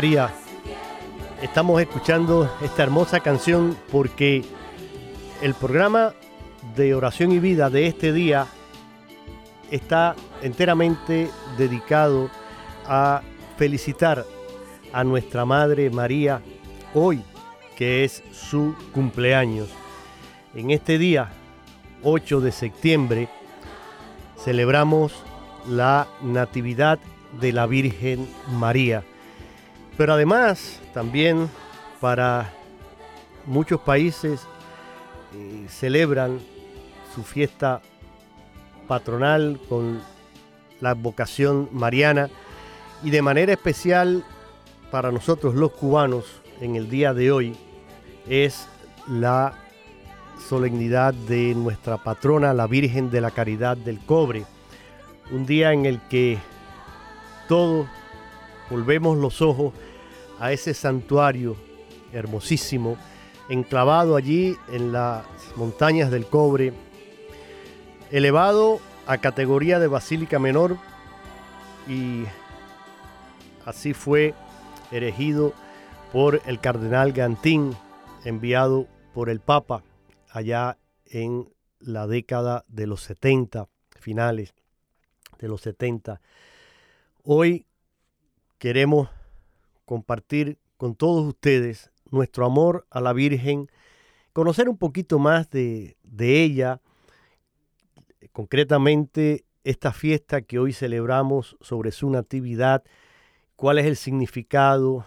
María, estamos escuchando esta hermosa canción porque el programa de oración y vida de este día está enteramente dedicado a felicitar a nuestra Madre María hoy, que es su cumpleaños. En este día, 8 de septiembre, celebramos la Natividad de la Virgen María. Pero además, también para muchos países eh, celebran su fiesta patronal con la vocación mariana y de manera especial para nosotros los cubanos en el día de hoy es la solemnidad de nuestra patrona, la Virgen de la Caridad del Cobre. Un día en el que todos volvemos los ojos a ese santuario hermosísimo, enclavado allí en las montañas del cobre, elevado a categoría de basílica menor y así fue erigido por el cardenal Gantín, enviado por el Papa allá en la década de los 70, finales de los 70. Hoy queremos compartir con todos ustedes nuestro amor a la Virgen, conocer un poquito más de, de ella, concretamente esta fiesta que hoy celebramos sobre su natividad, cuál es el significado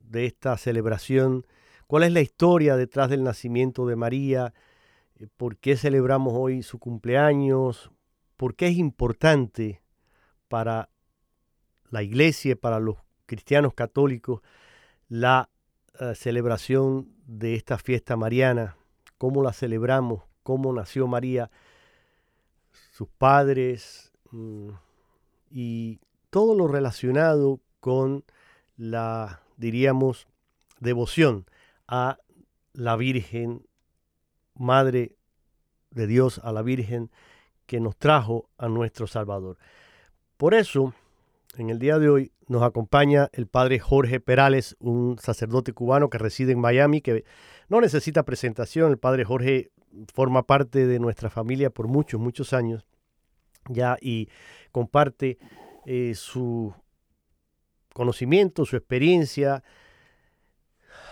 de esta celebración, cuál es la historia detrás del nacimiento de María, por qué celebramos hoy su cumpleaños, por qué es importante para la iglesia para los cristianos católicos la eh, celebración de esta fiesta mariana, cómo la celebramos, cómo nació María, sus padres mm, y todo lo relacionado con la, diríamos, devoción a la Virgen, Madre de Dios, a la Virgen que nos trajo a nuestro Salvador. Por eso, en el día de hoy nos acompaña el padre Jorge Perales, un sacerdote cubano que reside en Miami, que no necesita presentación. El padre Jorge forma parte de nuestra familia por muchos, muchos años ya y comparte eh, su conocimiento, su experiencia,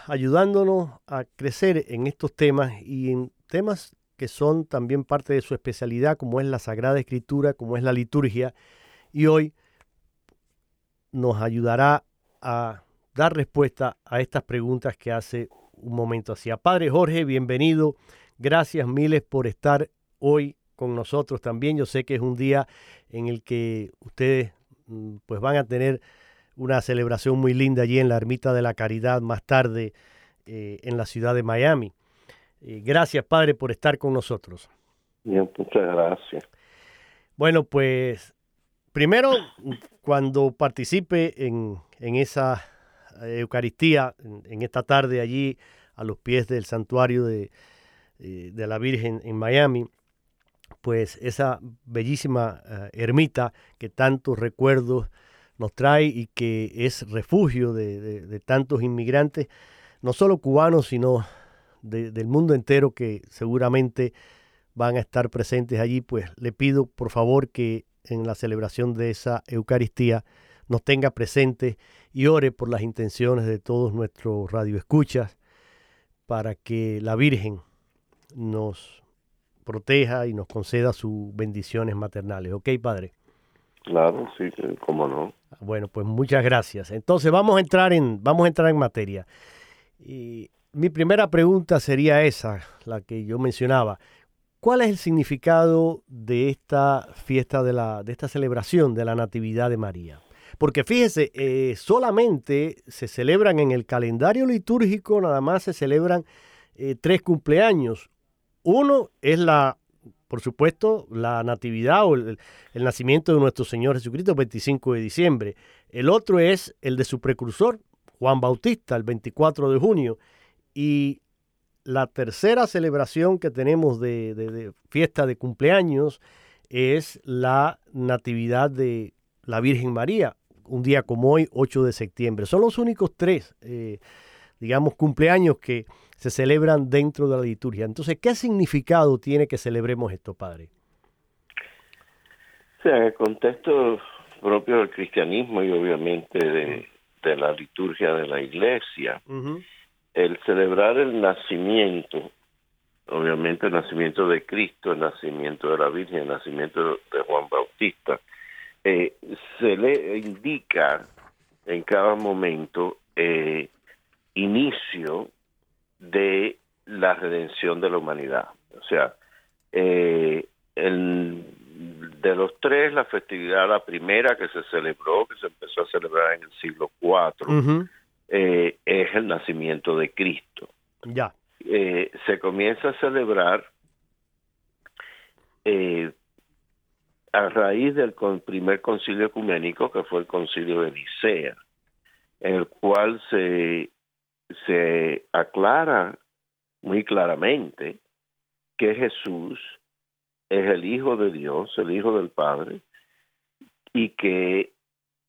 ayudándonos a crecer en estos temas y en temas que son también parte de su especialidad, como es la Sagrada Escritura, como es la liturgia, y hoy nos ayudará a dar respuesta a estas preguntas que hace un momento hacía. Padre Jorge, bienvenido. Gracias miles por estar hoy con nosotros también. Yo sé que es un día en el que ustedes mm, pues van a tener una celebración muy linda allí en la Ermita de la Caridad más tarde eh, en la ciudad de Miami. Eh, gracias, Padre, por estar con nosotros. Bien, muchas gracias. Bueno, pues primero, cuando participe en, en esa Eucaristía, en, esta tarde allí a los pies del santuario de, eh, de la Virgen en Miami, pues esa bellísima ermita que tantos recuerdos nos trae y que es refugio de, tantos inmigrantes, no solo cubanos, sino del mundo entero que seguramente van a estar presentes allí, pues le pido por favor que en la celebración de esa Eucaristía nos tenga presentes y ore por las intenciones de todos nuestros radioescuchas para que la Virgen nos proteja y nos conceda sus bendiciones maternales. ¿Ok, Padre? Claro, sí, cómo no. Bueno, pues muchas gracias. Entonces vamos a entrar en, vamos a entrar en materia. Y mi primera pregunta sería esa, la que yo mencionaba. ¿Cuál es el significado de esta fiesta, de, la, de esta celebración de la Natividad de María? Porque fíjese, eh, solamente se celebran en el calendario litúrgico, nada más se celebran eh, tres cumpleaños. Uno es la por supuesto, la natividad o el, nacimiento de nuestro Señor Jesucristo el 25 de diciembre. El otro es el de su precursor, Juan Bautista, el 24 de junio. Y la tercera celebración que tenemos de, fiesta de cumpleaños es la Natividad de la Virgen María, un día como hoy, 8 de septiembre. Son los únicos tres, eh, digamos, cumpleaños que se celebran dentro de la liturgia. Entonces, ¿qué significado tiene que celebremos esto, Padre? Sí, en el contexto propio del cristianismo y obviamente de, la liturgia de la iglesia, el celebrar el nacimiento, obviamente el nacimiento de Cristo, el nacimiento de la Virgen, el nacimiento de Juan Bautista, eh, se le indica en cada momento eh, inicio de la redención de la humanidad. O sea, eh, de los tres, la festividad, la primera que se celebró, que se empezó a celebrar en el siglo IV, eh, es el nacimiento de Cristo. Ya. Eh, se comienza a celebrar a raíz del primer concilio ecuménico, que fue el concilio de Nicea. en el cual se, se aclara muy claramente que Jesús es el Hijo de Dios, el Hijo del Padre, y que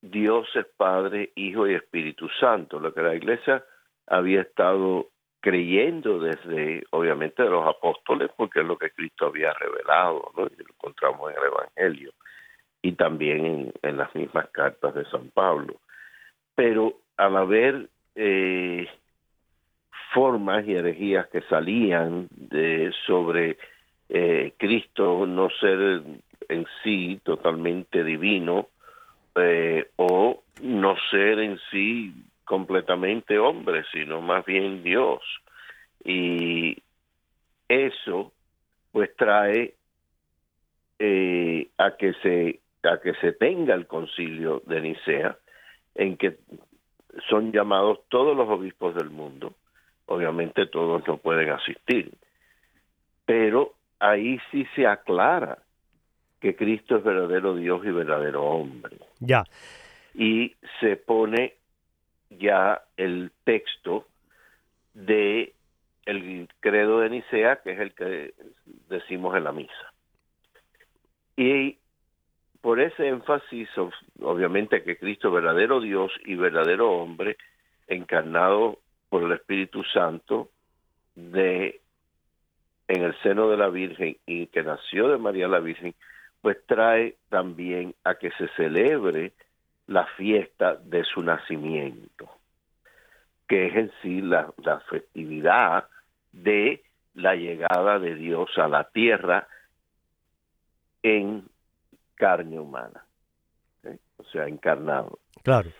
Dios es Padre, Hijo y Espíritu Santo, lo que la Iglesia había estado creyendo desde, obviamente, de los apóstoles, porque es lo que Cristo había revelado, ¿no? y lo encontramos en el Evangelio, y también en, las mismas cartas de San Pablo. Pero al haber eh, formas y herejías que salían de, sobre eh, Cristo no ser en sí totalmente divino eh, o no ser en sí completamente hombre, sino más bien Dios. Y eso pues trae eh, a que se a que se tenga el concilio de Nicea en que son llamados todos los obispos del mundo obviamente todos no pueden asistir pero ahí sí se aclara que Cristo es verdadero Dios y verdadero hombre. Ya. Y se pone ya el texto de el credo de Nicea, que es el que decimos en la misa. Y por ese énfasis, obviamente que Cristo es verdadero Dios y verdadero hombre, encarnado por el Espíritu Santo de en el seno de la Virgen y que nació de María la Virgen, pues trae también a que se celebre la fiesta de su nacimiento, que es en sí la, festividad de la llegada de Dios a la tierra en carne humana, o sea, encarnado. Claro.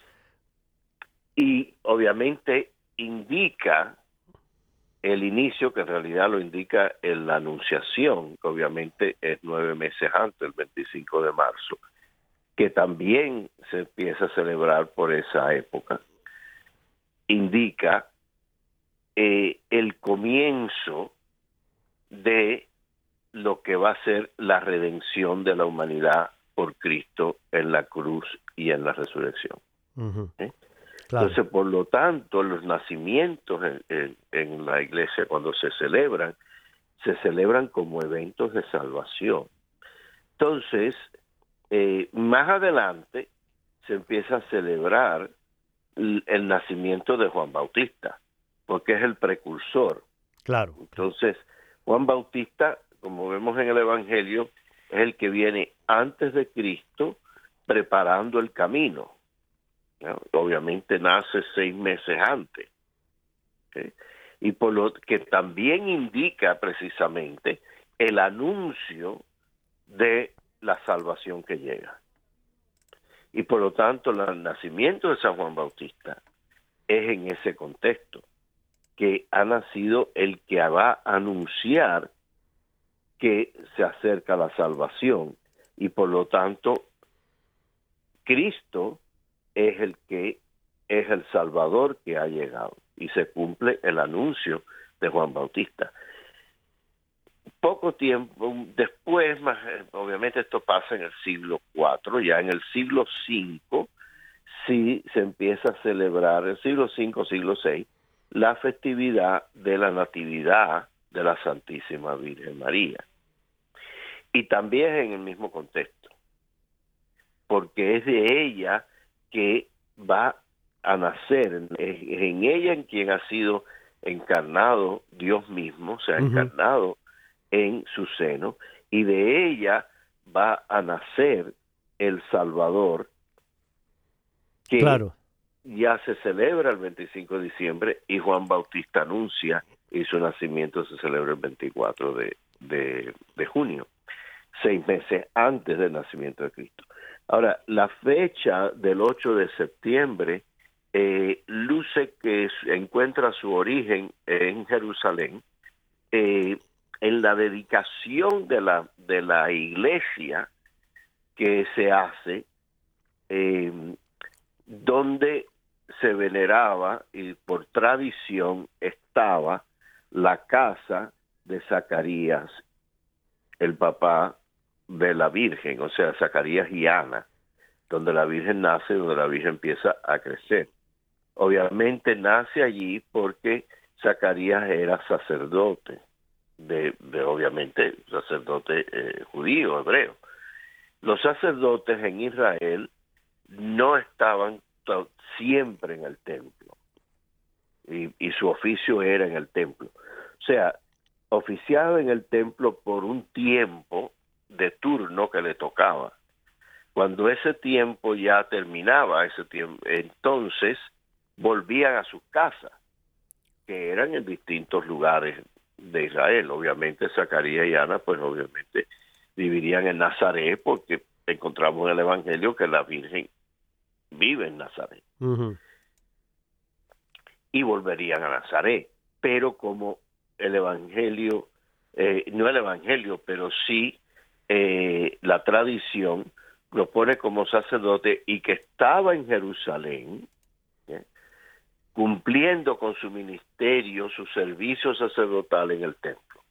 Y obviamente indica el inicio, que en realidad lo indica en la anunciación, que obviamente es nueve meses antes, el 25 de marzo, que también se empieza a celebrar por esa época, indica eh, el comienzo de lo que va a ser la redención de la humanidad por Cristo en la cruz y en la resurrección. Entonces, por lo tanto, los nacimientos en, la iglesia, cuando se celebran, se celebran como eventos de salvación. Entonces, eh, más adelante se empieza a celebrar el, nacimiento de Juan Bautista, porque es el precursor. Claro. Entonces, Juan Bautista, como vemos en el Evangelio, es el que viene antes de Cristo preparando el camino. Obviamente nace seis meses antes. Y por lo que también indica precisamente el anuncio de la salvación que llega. Y por lo tanto, el nacimiento de San Juan Bautista es en ese contexto, que ha nacido el que va a anunciar que se acerca la salvación y por lo tanto Cristo es el que es el Salvador que ha llegado y se cumple el anuncio de Juan Bautista. Poco tiempo después, obviamente esto pasa en el siglo IV, ya en el siglo V sí se empieza a celebrar, el siglo V, siglo VI, la festividad de la Natividad de la Santísima Virgen María. Y también en el mismo contexto, porque es de ella que va a nacer, en, ella en quien ha sido encarnado Dios mismo, se ha encarnado en su seno, y de ella va a nacer el Salvador, que ya se celebra el 25 de diciembre y Juan Bautista anuncia y su nacimiento se celebra el 24 de, de junio, seis meses antes del nacimiento de Cristo. Ahora, la fecha del 8 de septiembre eh, luce que encuentra su origen en Jerusalén, eh, en la dedicación de la, de la iglesia que se hace, eh, donde se veneraba y por tradición estaba la casa de Zacarías, el papá de la Virgen, o sea, Zacarías y Ana, donde la Virgen nace, donde la Virgen empieza a crecer. Obviamente nace allí porque Zacarías era sacerdote, de, obviamente sacerdote eh, judío, hebreo. Los sacerdotes en Israel no estaban siempre en el templo y, y su oficio era en el templo. O sea, oficiaba en el templo por un tiempo de turno que le tocaba. Cuando ese tiempo ya terminaba, ese tiempo, entonces volvían a sus casas, que eran en distintos lugares de Israel. Obviamente Zacarías y Ana, pues obviamente vivirían en Nazaret, porque encontramos en el Evangelio que la Virgen vive en Nazaret. Y volverían a Nazaret. Pero como el Evangelio, eh, no el Evangelio, pero sí eh, la tradición lo pone como sacerdote y que estaba en Jerusalén, cumpliendo con su ministerio, su servicio sacerdotal en el templo.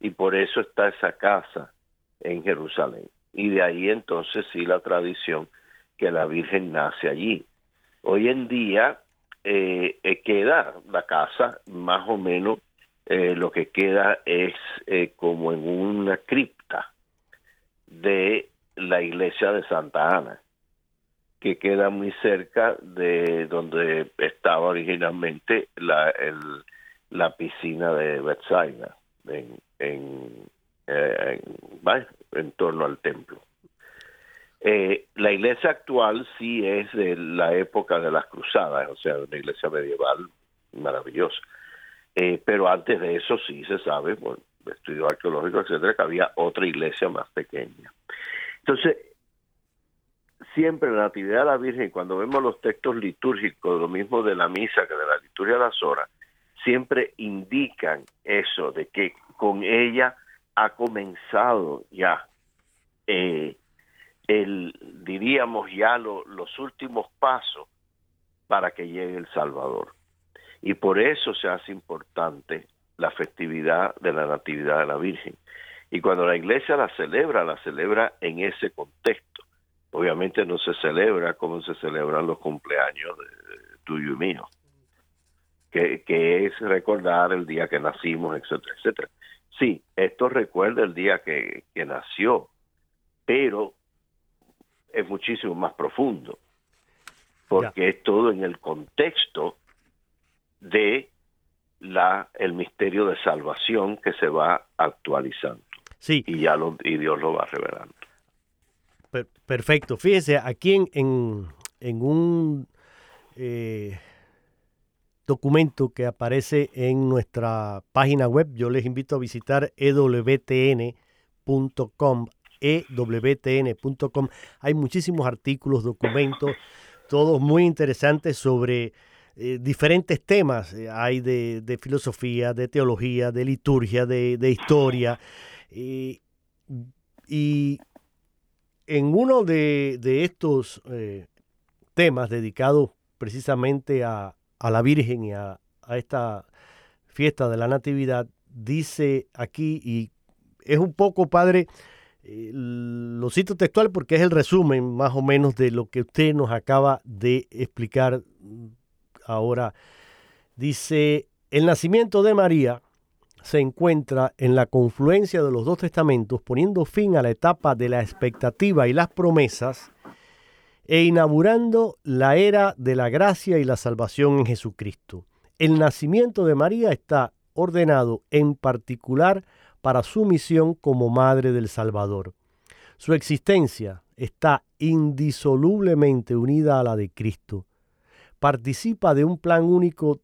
Y por eso está esa casa en Jerusalén. Y de ahí entonces sí la tradición que la Virgen nace allí. Hoy en día eh, eh, queda la casa más o menos eh, lo que queda es como en una cripta de la iglesia de Santa Ana, que queda muy cerca de donde estaba originalmente la, la piscina de Bethsaida, en, en, en torno al templo. Eh, la iglesia actual sí es de la época de las cruzadas, o sea, una iglesia medieval maravillosa. Eh, pero antes de eso sí se sabe, por estudios arqueológicos, etcétera, que había otra iglesia más pequeña. Entonces, siempre la Natividad de la Virgen, cuando vemos los textos litúrgicos, lo mismo de la misa que de la liturgia de las horas, siempre indican eso, de que con ella ha comenzado ya eh, el, diríamos ya los últimos pasos para que llegue el Salvador. Y por eso se hace importante la festividad de la Natividad de la Virgen. Y cuando la iglesia la celebra, la celebra en ese contexto. Obviamente no se celebra como se celebran los cumpleaños de, tuyo y mío, que, que, es recordar el día que nacimos, etcétera, etcétera. Sí, esto recuerda el día que, que nació, pero es muchísimo más profundo, porque es todo en el contexto de la el misterio de salvación que se va actualizando. Sí. Y ya lo, y Dios lo va revelando. perfecto. Fíjese, aquí en, en, un eh, documento que aparece en nuestra página web, yo les invito a visitar ewtn.com ewtn.com. Hay muchísimos artículos, documentos, todos muy interesantes sobre eh, diferentes temas. Eh, hay de, filosofía, de teología, de liturgia, de, historia. y en uno de, estos eh, temas dedicados precisamente a, la Virgen y a, a esta fiesta de la Natividad, dice aquí, y es un poco, padre, eh, lo cito textual porque es el resumen más o menos de lo que usted nos acaba de explicar ahora. Dice, el nacimiento de María se encuentra en la confluencia de los dos testamentos, poniendo fin a la etapa de la expectativa y las promesas e inaugurando la era de la gracia y la salvación en Jesucristo. El nacimiento de María está ordenado en particular para su misión como Madre del Salvador. Su existencia está indisolublemente unida a la de Cristo. Participa de un plan único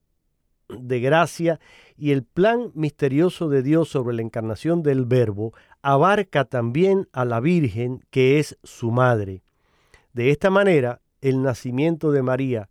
de gracia y el plan misterioso de Dios sobre la encarnación del Verbo abarca también a la Virgen que es su madre. De esta manera, el nacimiento de María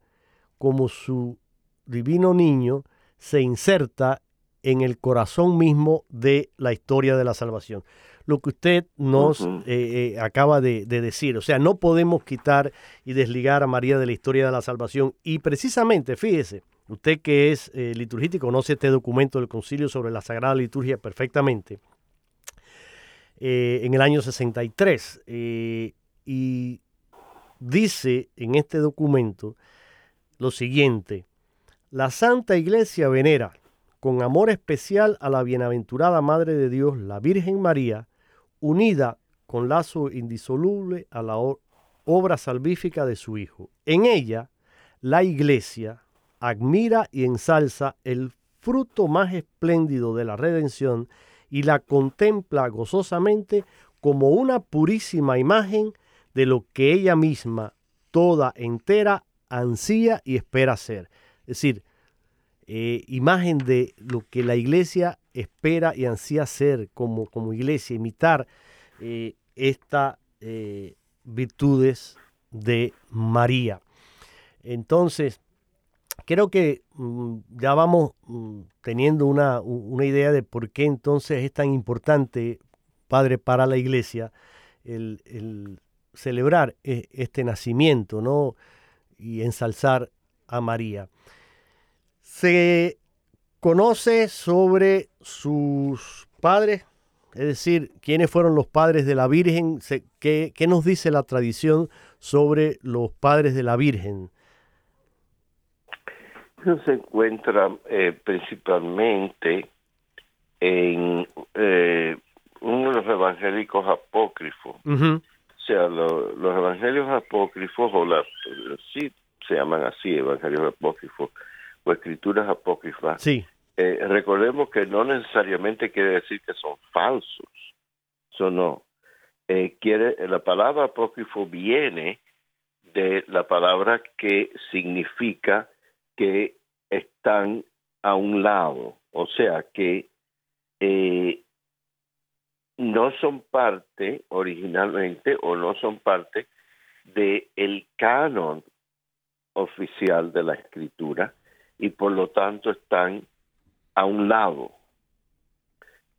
como su divino niño se inserta en el corazón mismo de la historia de la salvación. Lo que usted nos eh, eh, acaba de, decir, o sea, no podemos quitar y desligar a María de la historia de la salvación. Y precisamente, fíjese, usted que es eh, liturgista y conoce este documento del Concilio sobre la Sagrada Liturgia perfectamente, en el año 63, y dice en este documento lo siguiente. La Santa Iglesia venera con amor especial a la bienaventurada Madre de Dios, la Virgen María, unida con lazo indisoluble a la obra salvífica de su Hijo. En ella, la Iglesia admira y ensalza el fruto más espléndido de la redención y la contempla gozosamente como una purísima imagen de lo que ella misma, toda entera, ansía y espera ser. Es decir, eh, imagen de lo que la iglesia espera y ansía ser como, como iglesia, imitar eh, estas eh, virtudes de María. Entonces, creo que mm, ya vamos mm, teniendo una, una, idea de por qué entonces es tan importante, Padre, para la iglesia el celebrar este nacimiento ¿no? y ensalzar a María. Se conoce sobre sus padres, es decir, quiénes fueron los padres de la Virgen, qué, nos dice la tradición sobre los padres de la Virgen. Se encuentra eh, principalmente en eh, uno de los evangélicos apócrifos. O sea, los evangelios apócrifos, o la, sí se llaman así, evangelios apócrifos, o escrituras apócrifas, sí. Eh, recordemos que no necesariamente quiere decir que son falsos. Eso no. Eh, quiere, la palabra apócrifo viene de la palabra que significa que están a un lado, o sea que eh, no son parte originalmente o no son parte del el canon oficial de la escritura, y por lo tanto están a un lado,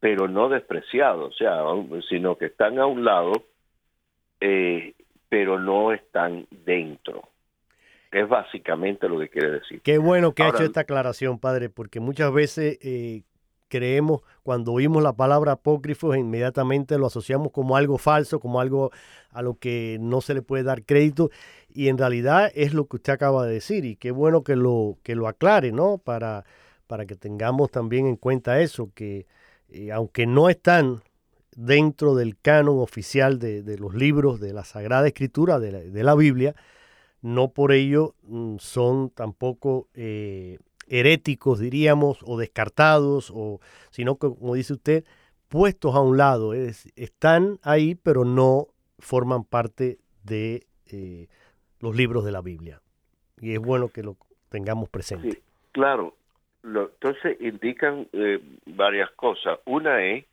pero no despreciados, o sea, sino que están a un lado, eh, pero no están dentro. Es básicamente lo que quiere decir. Qué bueno que ha hecho esta aclaración, padre, porque muchas veces eh, creemos, cuando oímos la palabra apócrifo, inmediatamente lo asociamos como algo falso, como algo a lo que no se le puede dar crédito, y en realidad es lo que usted acaba de decir, y qué bueno que lo, que lo aclare, ¿no? Para, para que tengamos también en cuenta eso, que eh, aunque no están dentro del canon oficial de, los libros de la Sagrada Escritura, de la, Biblia, no por ello mm, son tampoco eh, heréticos, diríamos, o descartados, o, sino que, como dice usted, puestos a un lado. Es, están ahí, pero no forman parte de eh, los libros de la Biblia. Y es bueno que lo tengamos presente. Sí, claro. entonces indican eh, varias cosas. Una es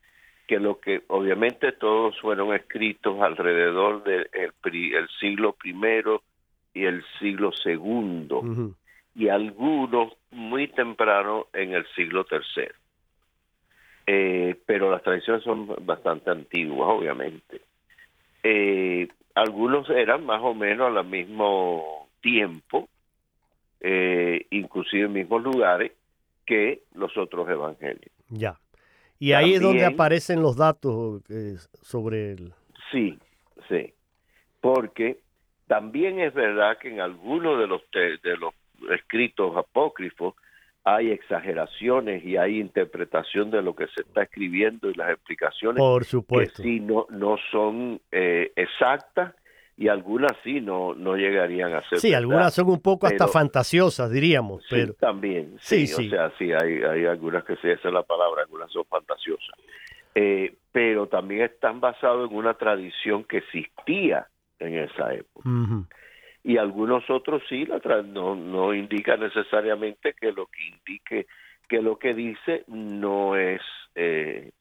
que lo que obviamente todos fueron escritos alrededor del el siglo primero y el siglo segundo y algunos muy temprano en el siglo tercero. Eh, pero las tradiciones son bastante antiguas, obviamente. Eh, algunos eran más o menos al mismo tiempo, eh, inclusive en mismos lugares, que los otros evangelios. Ya. Y ahí es donde aparecen los datos sobre el... Sí, sí. Porque también es verdad que en algunos de los, de los escritos apócrifos hay exageraciones y hay interpretación de lo que se está escribiendo y las explicaciones Por supuesto. que sí no, no son eh, exactas y algunas sí no, no llegarían a ser. Sí, algunas son un poco hasta fantasiosas, diríamos. Pero... también, sí, sí, o sea, sí, hay, hay algunas que sí, esa es la palabra, algunas son fantasiosas. Eh, pero también están basados en una tradición que existía en esa época y algunos otros sí la no, no indica necesariamente que lo que indique que lo que dice no es eh,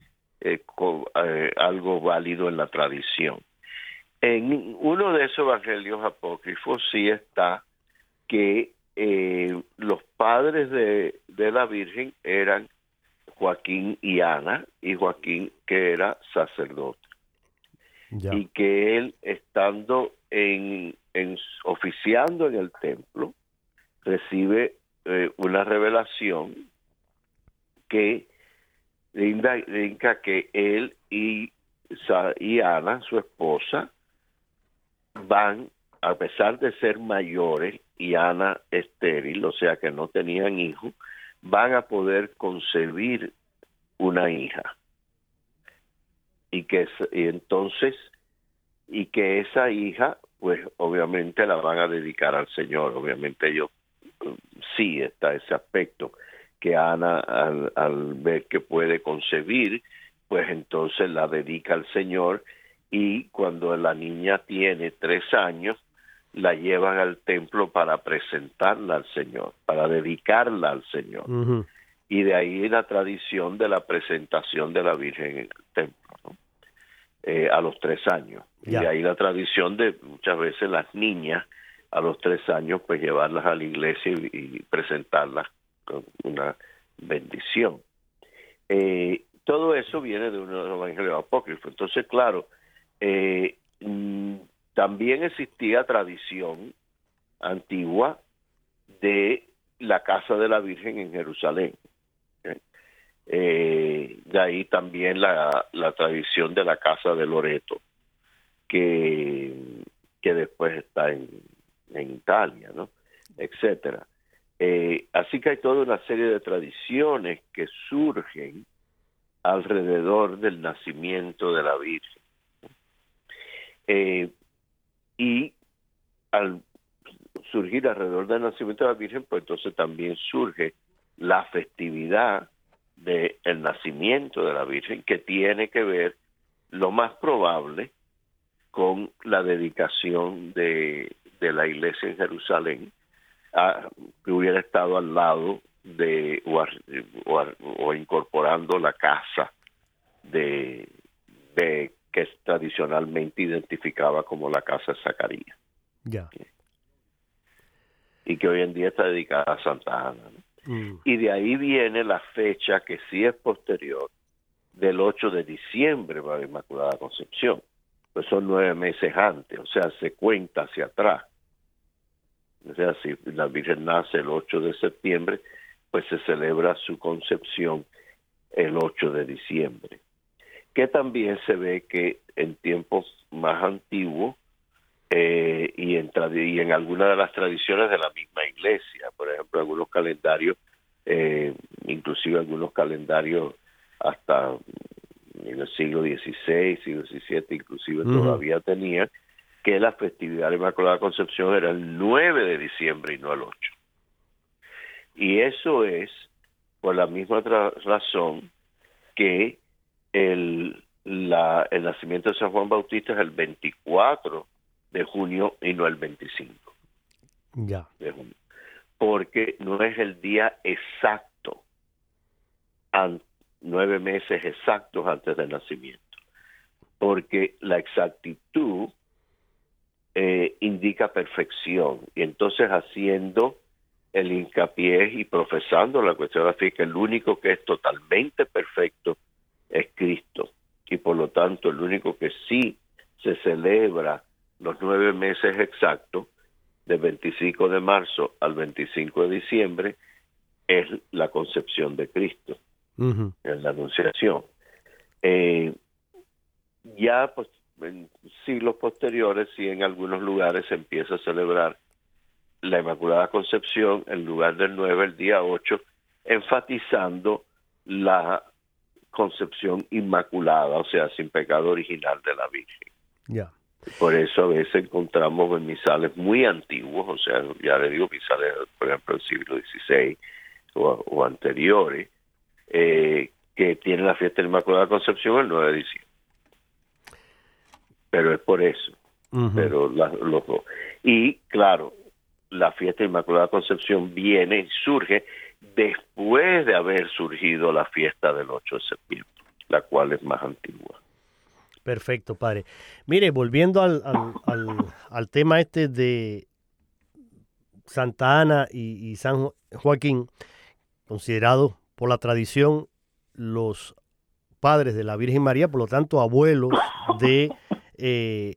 eh, eh, algo válido en la tradición. En uno de esos evangelios apócrifos sí está que los padres de, de la Virgen eran Joaquín y Ana, y Joaquín que era sacerdote. Y que él, estando en oficiando en el templo, recibe eh, una revelación que indica que él y, Ana, su esposa, van, a pesar de ser mayores y Ana estéril, o sea que no tenían hijo, van a poder concebir una hija. Y que entonces y que esa hija pues obviamente la van a dedicar al Señor, obviamente ellos sí está ese aspecto que Ana al, al ver que puede concebir, pues entonces la dedica al Señor. Y cuando la niña tiene tres años, la llevan al templo para presentarla al Señor, para dedicarla al Señor. Y de ahí la tradición de la presentación de la Virgen en el templo, eh, a los tres años. Y de ahí la tradición de muchas veces las niñas a los tres años, pues llevarlas a la iglesia y, presentarlas con una bendición. Eh, todo eso viene de un evangelio apócrifo. Entonces, claro, eh, mm, también existía tradición antigua de la casa de la Virgen en Jerusalén. Eh, de ahí también la, la, tradición de la casa de Loreto, que, que después está en, en Italia, ¿no? etcétera. Eh, así que hay toda una serie de tradiciones que surgen alrededor del nacimiento de la Virgen. Eh, y al surgir alrededor del nacimiento de la Virgen, pues entonces también surge la festividad del el nacimiento de la Virgen, que tiene que ver lo más probable con la dedicación de, de la iglesia en Jerusalén, que hubiera estado al lado de o, incorporando la casa de, de que tradicionalmente identificaba como la casa de Zacarías. Ya. Y que hoy en día está dedicada a Santa Ana. Mm. Y de ahí viene la fecha que sí es posterior del 8 de diciembre para la Inmaculada Concepción. Pues son nueve meses antes, o sea, se cuenta hacia atrás. O sea, si la Virgen nace el 8 de septiembre, pues se celebra su concepción el 8 de diciembre que también se ve que en tiempos más antiguos eh, y, en y en algunas de las tradiciones de la misma iglesia, por ejemplo, algunos calendarios, eh, inclusive algunos calendarios hasta en el siglo XVI, siglo XVII, inclusive todavía tenían que la festividad de la Inmaculada Concepción era el 9 de diciembre y no el 8. Y eso es por la misma razón que el, la, el nacimiento de San Juan Bautista es el 24 de junio y no el 25 ya. Porque no es el día exacto, nueve meses exactos antes del nacimiento. Porque la exactitud eh, indica perfección. Y entonces haciendo el hincapié y profesando la cuestión de la fe, que el único que es totalmente perfecto es Cristo. Y por lo tanto, el único que sí se celebra los nueve meses exactos, del 25 de marzo al 25 de diciembre, es la concepción de Cristo, en la Anunciación. Eh, ya pues, en siglos posteriores, sí en algunos lugares se empieza a celebrar la Inmaculada Concepción en lugar del 9, el día 8, enfatizando la concepción inmaculada, o sea, sin pecado original de la Virgen. Ya. Por eso a veces encontramos misales muy antiguos, o sea, ya le digo misales, por ejemplo, del siglo XVI o, anteriores, eh, que tienen la fiesta de Inmaculada Concepción el 9 de diciembre. Pero es por eso. Pero los Y claro, la fiesta de Inmaculada Concepción viene y surge después de haber surgido la fiesta del 8 de septiembre, la cual es más antigua. Perfecto, padre. Mire, volviendo al, al, tema este de Santa Ana y, San Joaquín, considerados por la tradición los padres de la Virgen María, por lo tanto abuelos de eh,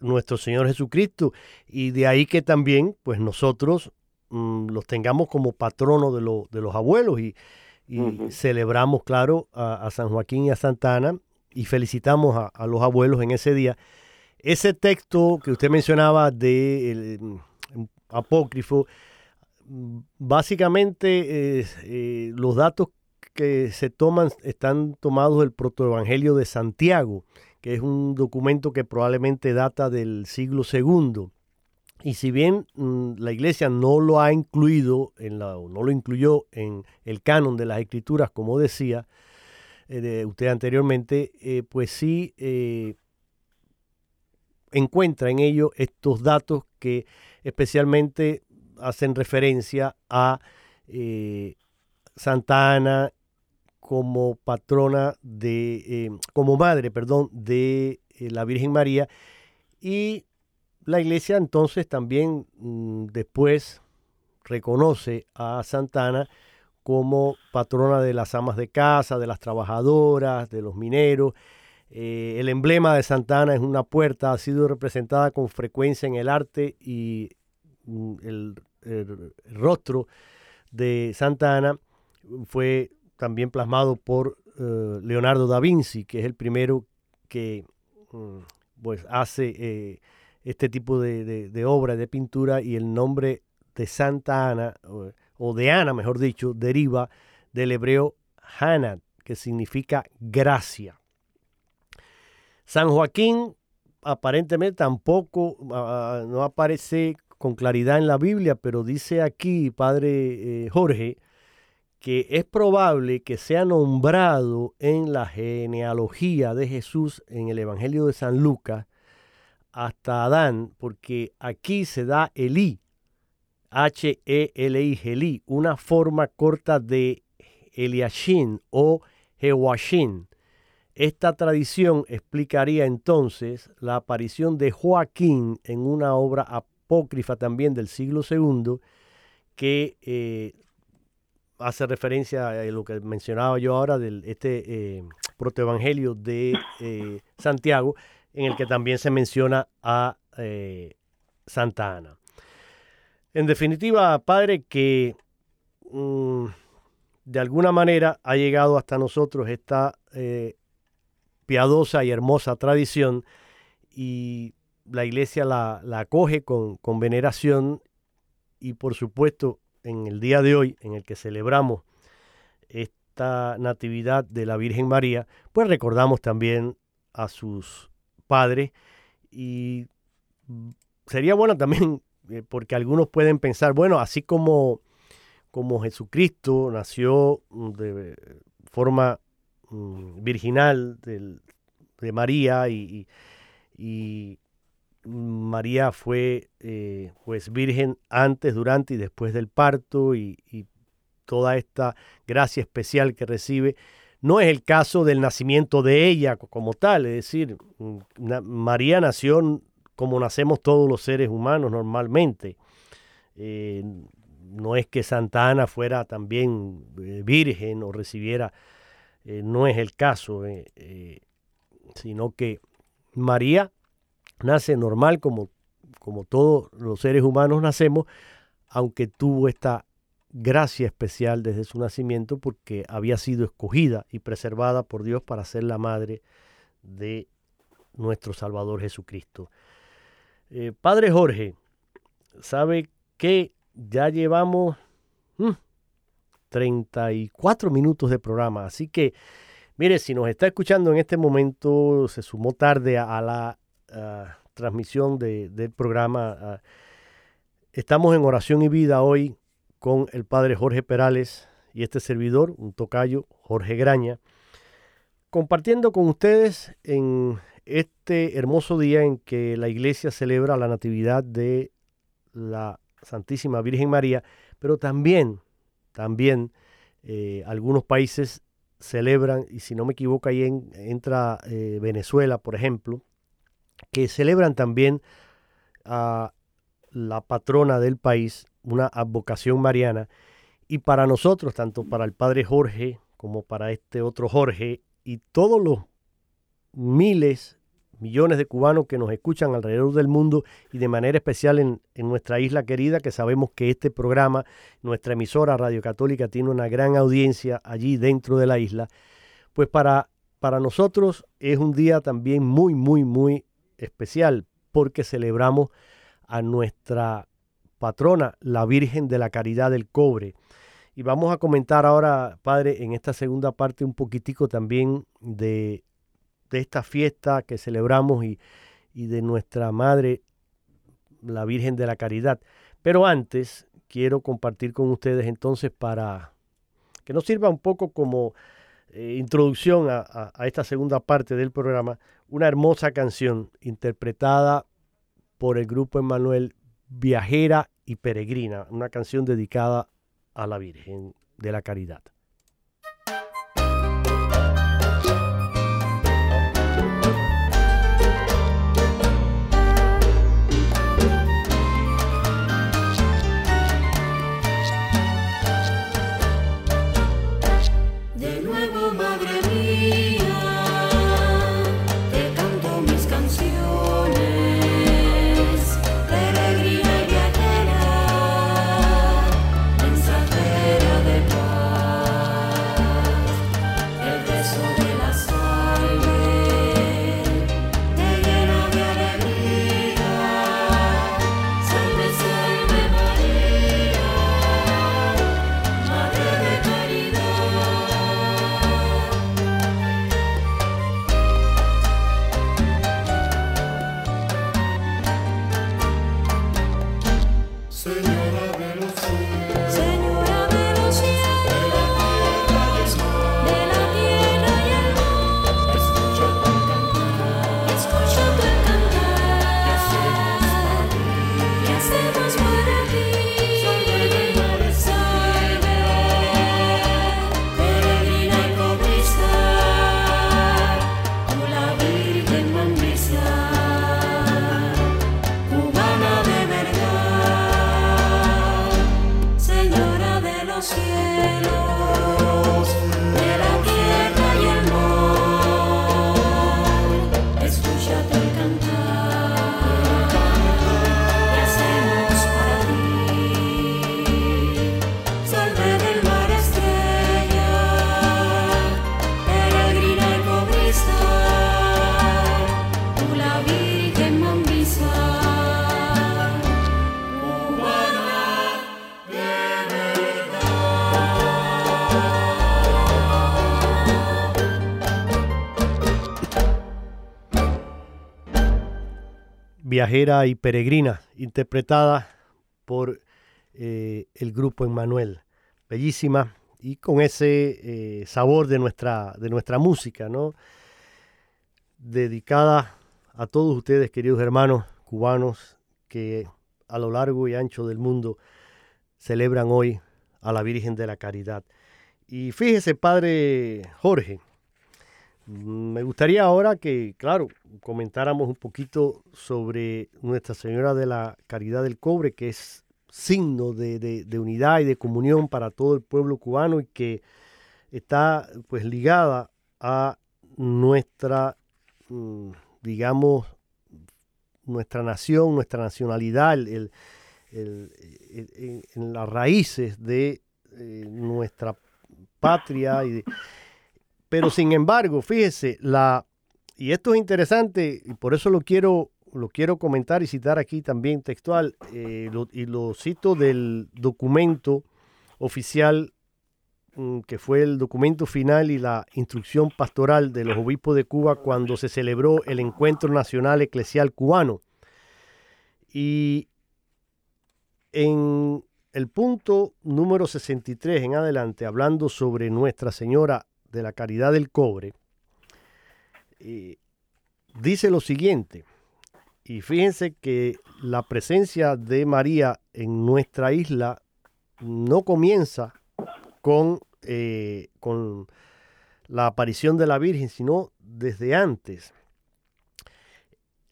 nuestro Señor Jesucristo, y de ahí que también, pues nosotros Mm, los tengamos como patrono de, de los abuelos y, celebramos, claro, a, San Joaquín y a Santa Ana y felicitamos a, los abuelos en ese día. Ese texto que usted mencionaba de apócrifo. Básicamente eh, los datos que se toman están tomados del protoevangelio de Santiago, que es un documento que probablemente data del siglo II. Y si bien mm, la iglesia no lo ha incluido, en la, no lo incluyó en el canon de las escrituras, como decía eh, usted anteriormente, eh, pues sí encuentra en ello estos datos que especialmente hacen referencia a eh, Santa Ana como patrona de, eh, como madre, perdón, de eh, la Virgen María. Y la iglesia entonces también mm, después reconoce a Santa Ana como patrona de las amas de casa, de las trabajadoras, de los mineros, eh, el emblema de Santana es una puerta, ha sido representada con frecuencia en el arte y mm, el, rostro de Santana fue también plasmado por eh, Leonardo da Vinci, que es el primero que mm, pues hace eh, este tipo de, obra de pintura y el nombre de Santa Ana, o, de Ana, mejor dicho, deriva del hebreo Hanat, que significa gracia. San Joaquín aparentemente tampoco ah, no aparece con claridad en la Biblia, pero dice aquí, Padre eh, Jorge, que es probable que sea nombrado en la genealogía de Jesús en el Evangelio de San Lucas hasta Adán, porque aquí se da Elí, H-E-L-I, una forma corta de Eliashin o Jewashin, esta tradición explicaría entonces la aparición de Joaquín en una obra apócrifa también del siglo II que eh, hace referencia a lo que mencionaba yo ahora de este eh, protoevangelio de eh, Santiago, en el que también se menciona a Santa Ana. En definitiva, Padre, que mm, de alguna manera ha llegado hasta nosotros esta piadosa y hermosa tradición y la iglesia la, acoge con, con, veneración y por supuesto en el día de hoy en el que celebramos esta natividad de la Virgen María, pues recordamos también a sus padres y sería bueno también eh, porque algunos pueden pensar, bueno, así como, como Jesucristo nació de forma Mm, virginal de María y, María fue eh, pues virgen antes, durante y después del parto y, toda esta gracia especial que recibe. No es el caso del nacimiento de ella como tal, es decir, mm, María nació como nacemos todos los seres humanos normalmente. Eh, no es que Santa Ana fuera también eh, virgen o recibiera eh, no es el caso, sino que María nace normal como, como todos los seres humanos nacemos, aunque tuvo esta gracia especial desde su nacimiento porque había sido escogida y preservada por Dios para ser la madre de nuestro Salvador Jesucristo. Padre Jorge, ¿sabe que ya llevamos mm, 34 minutos de programa. Así que, mire, si nos está escuchando en este momento, se sumó tarde a, la transmisión del programa. estamos en oración y vida hoy con el padre Jorge Perales y este servidor, un tocayo, Jorge Graña, compartiendo con ustedes en este hermoso día en que la iglesia celebra la Natividad de la Santísima Virgen María, pero también también eh, algunos países celebran, y si no me equivoco ahí entra eh, Venezuela, por ejemplo, que celebran también a la patrona del país, una advocación mariana. Y para nosotros, tanto para el padre Jorge como para este otro Jorge y todos los miles millones de cubanos que nos escuchan alrededor del mundo y de manera especial en, nuestra isla querida, que sabemos que este programa, nuestra emisora Radio Católica, tiene una gran audiencia allí dentro de la isla, pues para, para nosotros es un día también muy, muy, muy especial, porque celebramos a nuestra patrona, la Virgen de la Caridad del Cobre. Y vamos a comentar ahora, Padre, en esta segunda parte un poquitico también de, esta fiesta que celebramos y, y de nuestra Madre, la Virgen de la Caridad. Pero antes quiero compartir con ustedes entonces para que nos sirva un poco como eh, introducción a, esta segunda parte del programa, una hermosa canción interpretada por el grupo Emanuel Viajera y Peregrina, una canción dedicada a la Virgen de la Caridad. Viajera y peregrina, interpretada por eh, el grupo Emmanuel. Bellísima y con ese eh, sabor de nuestra, de nuestra música, ¿no? Dedicada a todos ustedes, queridos hermanos cubanos, que a lo largo y ancho del mundo celebran hoy a la Virgen de la Caridad. Y fíjese, Padre Jorge, me gustaría ahora que, claro, comentáramos un poquito sobre Nuestra Señora de la Caridad del Cobre, que es signo de, unidad y de comunión para todo el pueblo cubano y que está pues ligada a nuestra, mm, digamos, nuestra nación, nuestra nacionalidad, el, en las raíces de eh, nuestra patria y de, pero sin embargo, fíjese, la, y esto es interesante, y por eso lo quiero, lo quiero comentar y citar aquí también textual, eh, y lo cito del documento oficial mm, que fue el documento final y la instrucción pastoral de los obispos de Cuba cuando se celebró el Encuentro Nacional Eclesial Cubano. Y en el punto número 63 en adelante, hablando sobre Nuestra Señora de la Caridad del Cobre, dice lo siguiente, y fíjense que la presencia de María en nuestra isla no comienza con, eh, con la aparición de la Virgen, sino desde antes.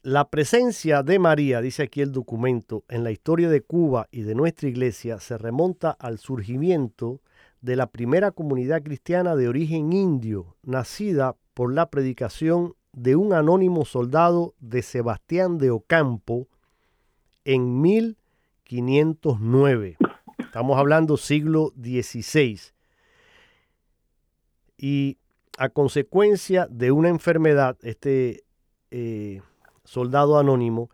La presencia de María, dice aquí el documento, en la historia de Cuba y de nuestra iglesia se remonta al surgimiento de la primera comunidad cristiana de origen indio, nacida por la predicación de un anónimo soldado de Sebastián de Ocampo en 1509. Estamos hablando siglo XVI. Y a consecuencia de una enfermedad, este eh, soldado anónimo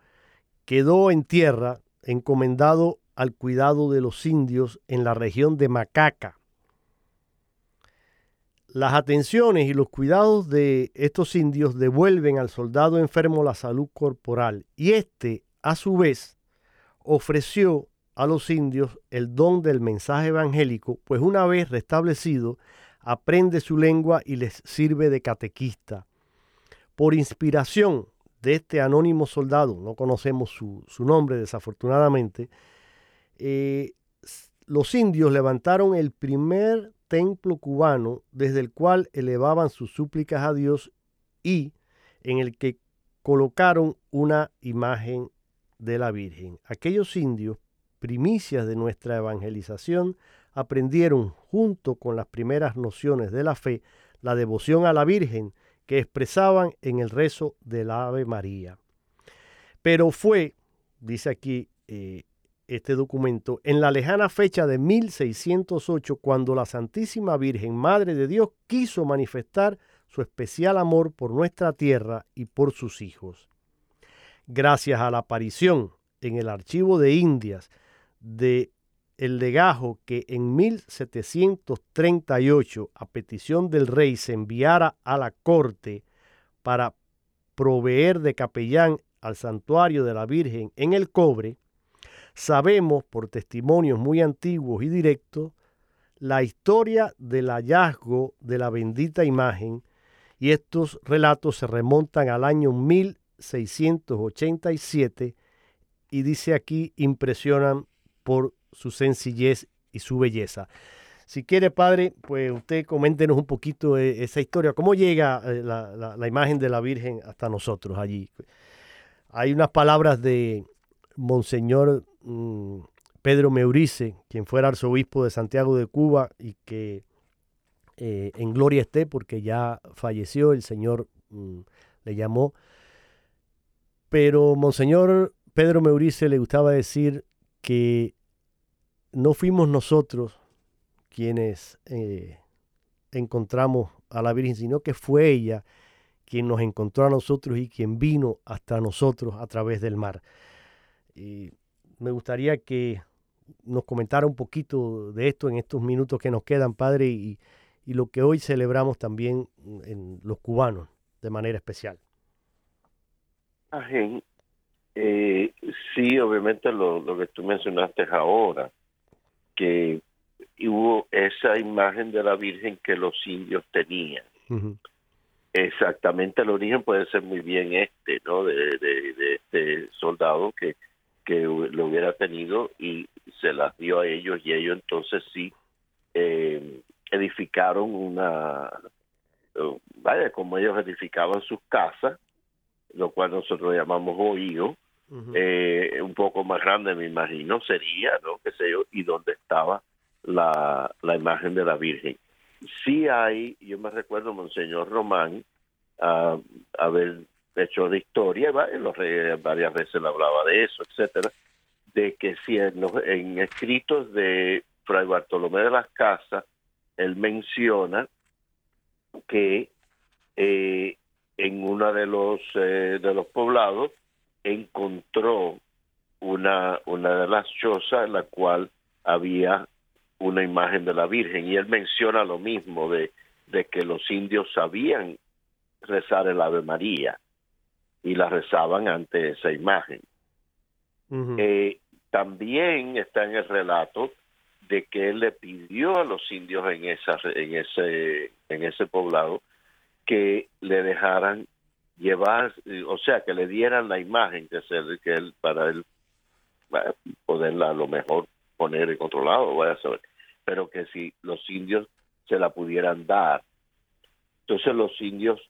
quedó en tierra encomendado al cuidado de los indios en la región de Macaca. Las atenciones y los cuidados de estos indios devuelven al soldado enfermo la salud corporal y éste, a su vez, ofreció a los indios el don del mensaje evangélico, pues una vez restablecido, aprende su lengua y les sirve de catequista. Por inspiración de este anónimo soldado, no conocemos su, nombre desafortunadamente, eh, los indios levantaron el primer templo cubano desde el cual elevaban sus súplicas a Dios y en el que colocaron una imagen de la Virgen. Aquellos indios, primicias de nuestra evangelización, aprendieron junto con las primeras nociones de la fe la devoción a la Virgen que expresaban en el rezo del Ave María. Pero fue, dice aquí eh, este documento, en la lejana fecha de 1608 cuando la Santísima Virgen, Madre de Dios, quiso manifestar su especial amor por nuestra tierra y por sus hijos. Gracias a la aparición en el archivo de Indias de el legajo que en 1738 a petición del rey se enviara a la corte para proveer de capellán al santuario de la Virgen en el cobre, sabemos por testimonios muy antiguos y directos la historia del hallazgo de la bendita imagen y estos relatos se remontan al año 1687 y dice aquí impresionan por su sencillez y su belleza. Si quiere, padre, pues usted coméntenos un poquito e, esa historia. ¿Cómo llega eh, la, imagen de la Virgen hasta nosotros allí? Hay unas palabras de Monseñor mm, Pedro Meurice, quien fuera arzobispo de Santiago de Cuba y que eh, en gloria esté porque ya falleció, el Señor mm, le llamó. Pero Monseñor Pedro Meurice le gustaba decir que no fuimos nosotros quienes eh, encontramos a la Virgen, sino que fue ella quien nos encontró a nosotros y quien vino hasta nosotros a través del mar. Me gustaría que nos comentara un poquito de esto en estos minutos que nos quedan, Padre, y, lo que hoy celebramos también en los cubanos de manera especial. Eh, sí, obviamente lo, lo que tú mencionaste ahora, que hubo esa imagen de la Virgen que los indios tenían. Exactamente el origen puede ser muy bien este, ¿no? De, de, este soldado que, y se las dio a ellos y ellos entonces sí eh, edificaron una, eh, vaya, como ellos edificaban sus casas, lo cual nosotros llamamos oído, eh, un poco más grande, me imagino, sería, ¿no? Qué sé yo, y dónde estaba la, la imagen de la Virgen. Sí hay, yo me recuerdo, Monseñor Román, uh, haber hecho de historia, varias veces le hablaba de eso, etcétera, de que si en, escritos de Fray Bartolomé de las Casas, él menciona que eh, en uno de los eh, de los poblados encontró una, una de las chozas en la cual había una imagen de la Virgen y él menciona lo mismo de, de que los indios sabían rezar el Ave María y la rezaban ante esa imagen. Eh, también está en el relato de que él le pidió a los indios en esa en ese en ese poblado que le dejaran llevar, o sea, que le dieran la imagen que, se, para él poderla a lo mejor poner en controlado, vaya a saber, pero que si los indios se la pudieran dar. Entonces los indios,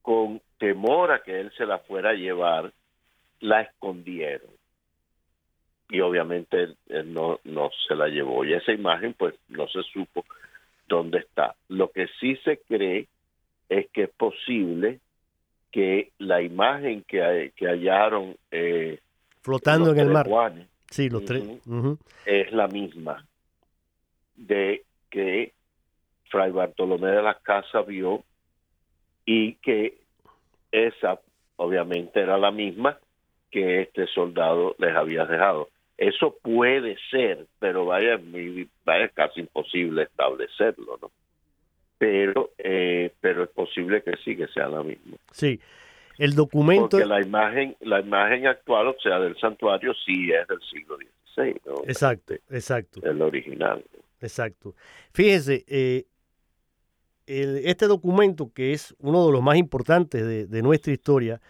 con temor a que él se la fuera a llevar, la escondieron. Y obviamente él, no, no se la llevó. Y esa imagen, pues, no se supo dónde está. Lo que sí se cree es que es posible que la imagen que, que hallaron eh, flotando en el mar sí los tres es la misma de que Fray Bartolomé de las Casas vio y que esa obviamente era la misma que este soldado les había dejado. Eso puede ser, pero vaya, vaya casi imposible establecerlo, ¿no? Pero, eh, pero es posible que sí, que sea la misma. Sí, el documento... Porque la imagen, la imagen actual, o sea, del santuario, sí es del siglo XVI, ¿no? Exacto, exacto. El original. Exacto. Fíjese, eh, este documento, que es uno de los más importantes de, de nuestra historia,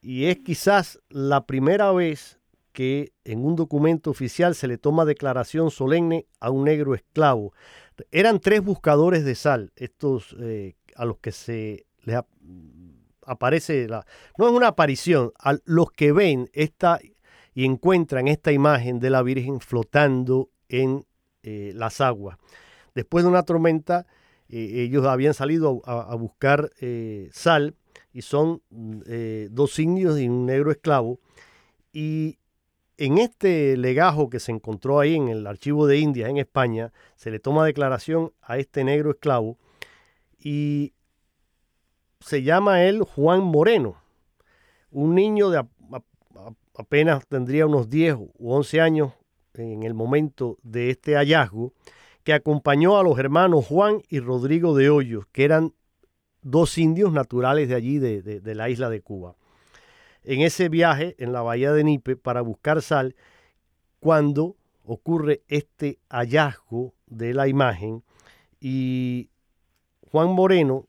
y es quizás la primera vez que en un documento oficial se le toma declaración solemne a un negro esclavo. Eran tres buscadores de sal, estos eh, a los que se les aparece, no es una aparición, a los que ven esta y encuentran esta imagen de la Virgen flotando en eh, las aguas. Después de una tormenta, eh, ellos habían salido a, buscar sal y son dos indios y un negro esclavo. Y en este legajo que se encontró ahí en el archivo de Indias en España, se le toma declaración a este negro esclavo y se llama él Juan Moreno, un niño de apenas tendría unos 10 u 11 años en el momento de este hallazgo, que acompañó a los hermanos Juan y Rodrigo de Hoyos, que eran dos indios naturales de allí, de, de la isla de Cuba en ese viaje en la bahía de Nipe para buscar sal cuando ocurre este hallazgo de la imagen y Juan Moreno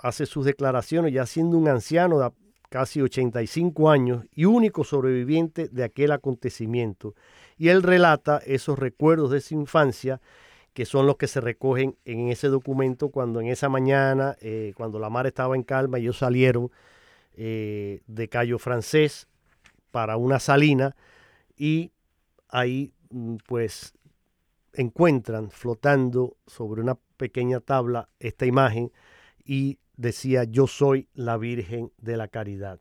hace sus declaraciones ya siendo un anciano de casi 85 años y único sobreviviente de aquel acontecimiento. Y él relata esos recuerdos de su infancia que son los que se recogen en ese documento cuando en esa mañana, eh, cuando la mar estaba en calma, ellos salieron eh, de Cayo Francés para una salina y ahí mm, pues encuentran flotando sobre una pequeña tabla esta imagen y decía yo soy la Virgen de la Caridad.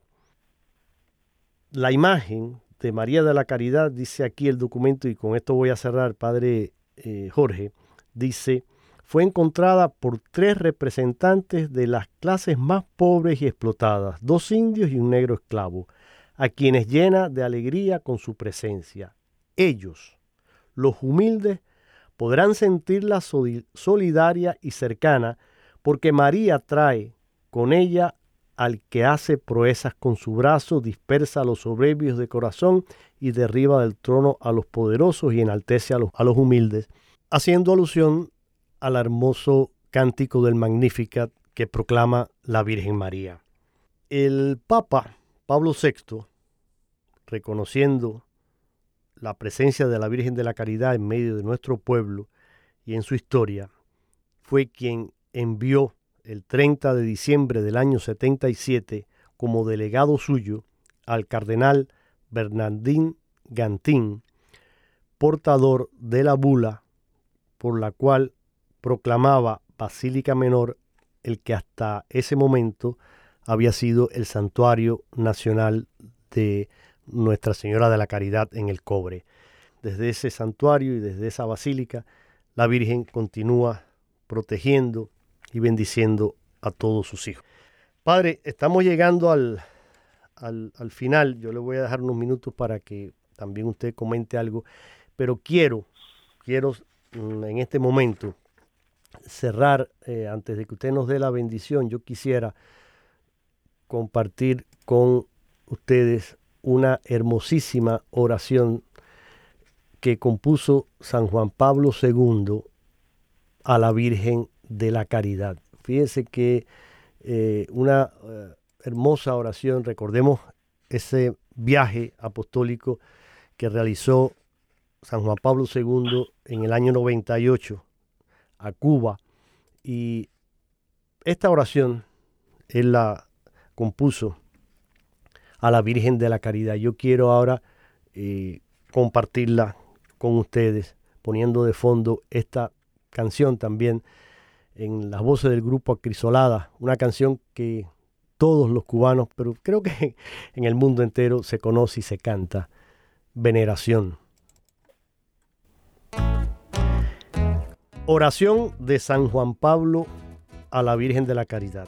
La imagen de María de la Caridad, dice aquí el documento, y con esto voy a cerrar, Padre eh, Jorge, dice, fue encontrada por tres representantes de las clases más pobres y explotadas, dos indios y un negro esclavo, a quienes llena de alegría con su presencia. Ellos, los humildes, podrán sentirla solidaria y cercana porque María trae con ella al que hace proezas con su brazo, dispersa a los soberbios de corazón y derriba del trono a los poderosos y enaltece a los, a los humildes, haciendo alusión al hermoso cántico del Magnificat que proclama la Virgen María. El Papa Pablo VI, reconociendo la presencia de la Virgen de la Caridad en medio de nuestro pueblo y en su historia, fue quien envió el 30 de diciembre del año 77 como delegado suyo al cardenal Bernardín Gantín, portador de la bula por la cual proclamaba Basílica Menor el que hasta ese momento había sido el santuario nacional de Nuestra Señora de la Caridad en el Cobre. Desde ese santuario y desde esa basílica, la Virgen continúa protegiendo y bendiciendo a todos sus hijos. Padre, estamos llegando al, al, al final. Yo le voy a dejar unos minutos para que también usted comente algo, pero quiero, quiero mm, en este momento cerrar, eh, antes de que usted nos dé la bendición, yo quisiera compartir con ustedes una hermosísima oración que compuso San Juan Pablo II a la Virgen de la Caridad. Fíjense que eh, una eh, hermosa oración, recordemos ese viaje apostólico que realizó San Juan Pablo II en el año 98 a Cuba. Y esta oración él la compuso a la Virgen de la Caridad. Yo quiero ahora eh, compartirla con ustedes, poniendo de fondo esta canción también en las voces del grupo Acrisolada, una canción que todos los cubanos, pero creo que en el mundo entero se conoce y se canta, Veneración. Oración de San Juan Pablo a la Virgen de la Caridad.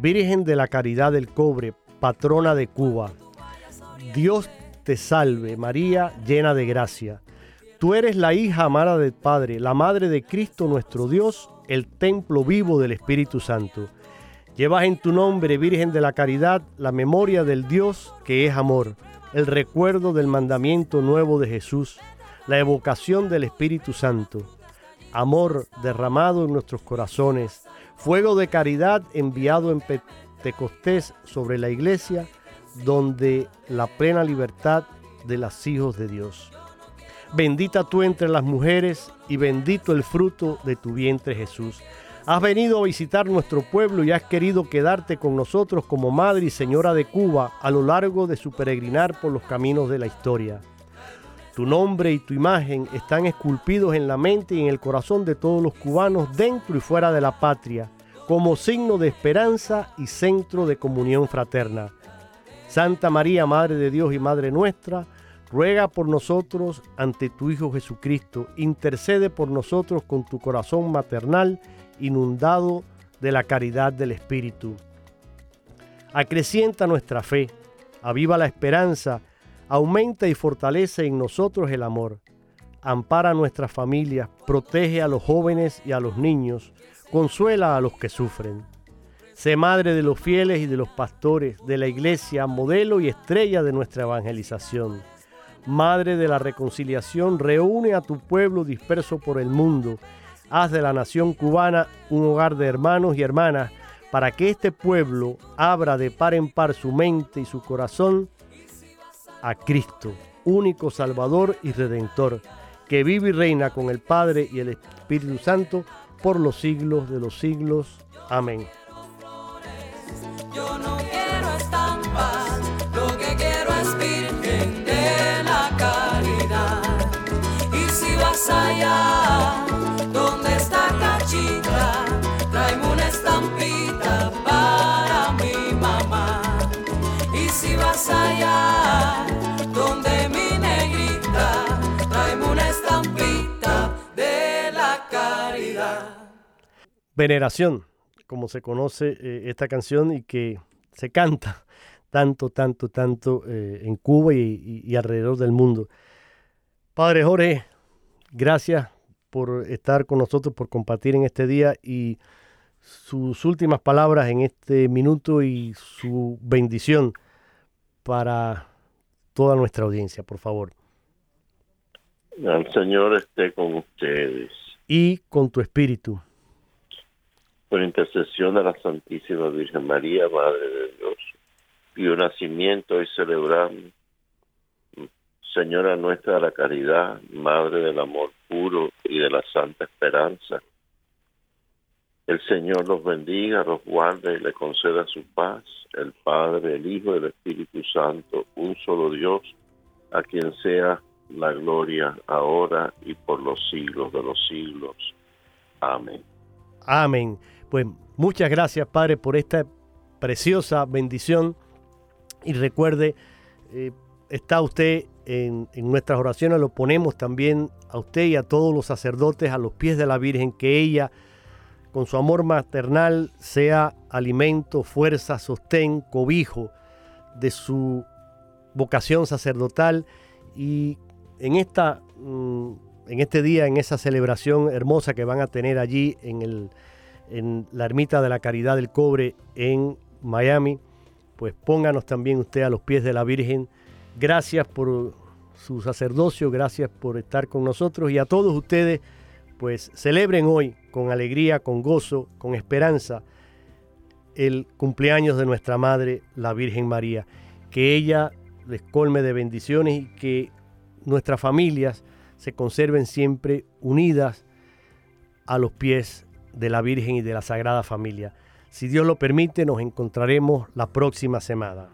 Virgen de la Caridad del Cobre, patrona de Cuba, Dios te salve, María, llena de gracia. Tú eres la hija amada del Padre, la madre de Cristo nuestro Dios, el templo vivo del Espíritu Santo. Llevas en tu nombre, Virgen de la Caridad, la memoria del Dios que es amor, el recuerdo del mandamiento nuevo de Jesús, la evocación del Espíritu Santo, amor derramado en nuestros corazones, fuego de caridad enviado en Pentecostés sobre la iglesia, donde la plena libertad de los hijos de Dios. Bendita tú entre las mujeres y bendito el fruto de tu vientre Jesús. Has venido a visitar nuestro pueblo y has querido quedarte con nosotros como Madre y Señora de Cuba a lo largo de su peregrinar por los caminos de la historia. Tu nombre y tu imagen están esculpidos en la mente y en el corazón de todos los cubanos dentro y fuera de la patria, como signo de esperanza y centro de comunión fraterna. Santa María, Madre de Dios y Madre nuestra, ruega por nosotros ante tu Hijo Jesucristo, intercede por nosotros con tu corazón maternal inundado de la caridad del Espíritu. Acrecienta nuestra fe, aviva la esperanza, aumenta y fortalece en nosotros el amor. Ampara a nuestras familias, protege a los jóvenes y a los niños, consuela a los que sufren. Sé madre de los fieles y de los pastores, de la iglesia, modelo y estrella de nuestra evangelización. Madre de la reconciliación, reúne a tu pueblo disperso por el mundo haz de la nación cubana un hogar de hermanos y hermanas para que este pueblo abra de par en par su mente y su corazón a Cristo, único Salvador y Redentor, que vive y reina con el Padre y el Espíritu Santo por los siglos de los siglos. Amén. Veneración, como se conoce eh, esta canción y que se canta tanto, tanto, tanto eh, en Cuba y alrededor del mundo. Padre Jorge, gracias por estar con nosotros, por compartir en este día y sus últimas palabras en este minuto y su bendición para toda nuestra audiencia, por favor. El Señor esté con ustedes. Y con tu espíritu. Por intercesión de la Santísima Virgen María, Madre de Dios, y un nacimiento y celebramos Señora nuestra de la caridad, Madre del amor puro y de la santa esperanza. El Señor los bendiga, los guarde y le conceda su paz, el Padre, el Hijo y el Espíritu Santo, un solo Dios, a quien sea la gloria ahora y por los siglos de los siglos. Amén. Amén. Pues muchas gracias, Padre, por esta preciosa bendición. Y recuerde, eh, está usted en, nuestras oraciones, lo ponemos también a usted y a todos los sacerdotes a los pies de la Virgen, que ella, con su amor maternal, sea alimento, fuerza, sostén, cobijo de su vocación sacerdotal y en, esta, mm, en este día, en esa celebración hermosa que van a tener allí en, el, en la Ermita de la Caridad del Cobre en Miami, pues pónganos también usted a los pies de la Virgen Gracias por su sacerdocio, gracias por estar con nosotros y a todos ustedes, pues celebren hoy con alegría, con gozo, con esperanza el cumpleaños de nuestra Madre, la Virgen María. Que ella les colme de bendiciones y que nuestras familias se conserven siempre unidas a los pies de la Virgen y de la Sagrada Familia. Si Dios lo permite, nos encontraremos la próxima semana.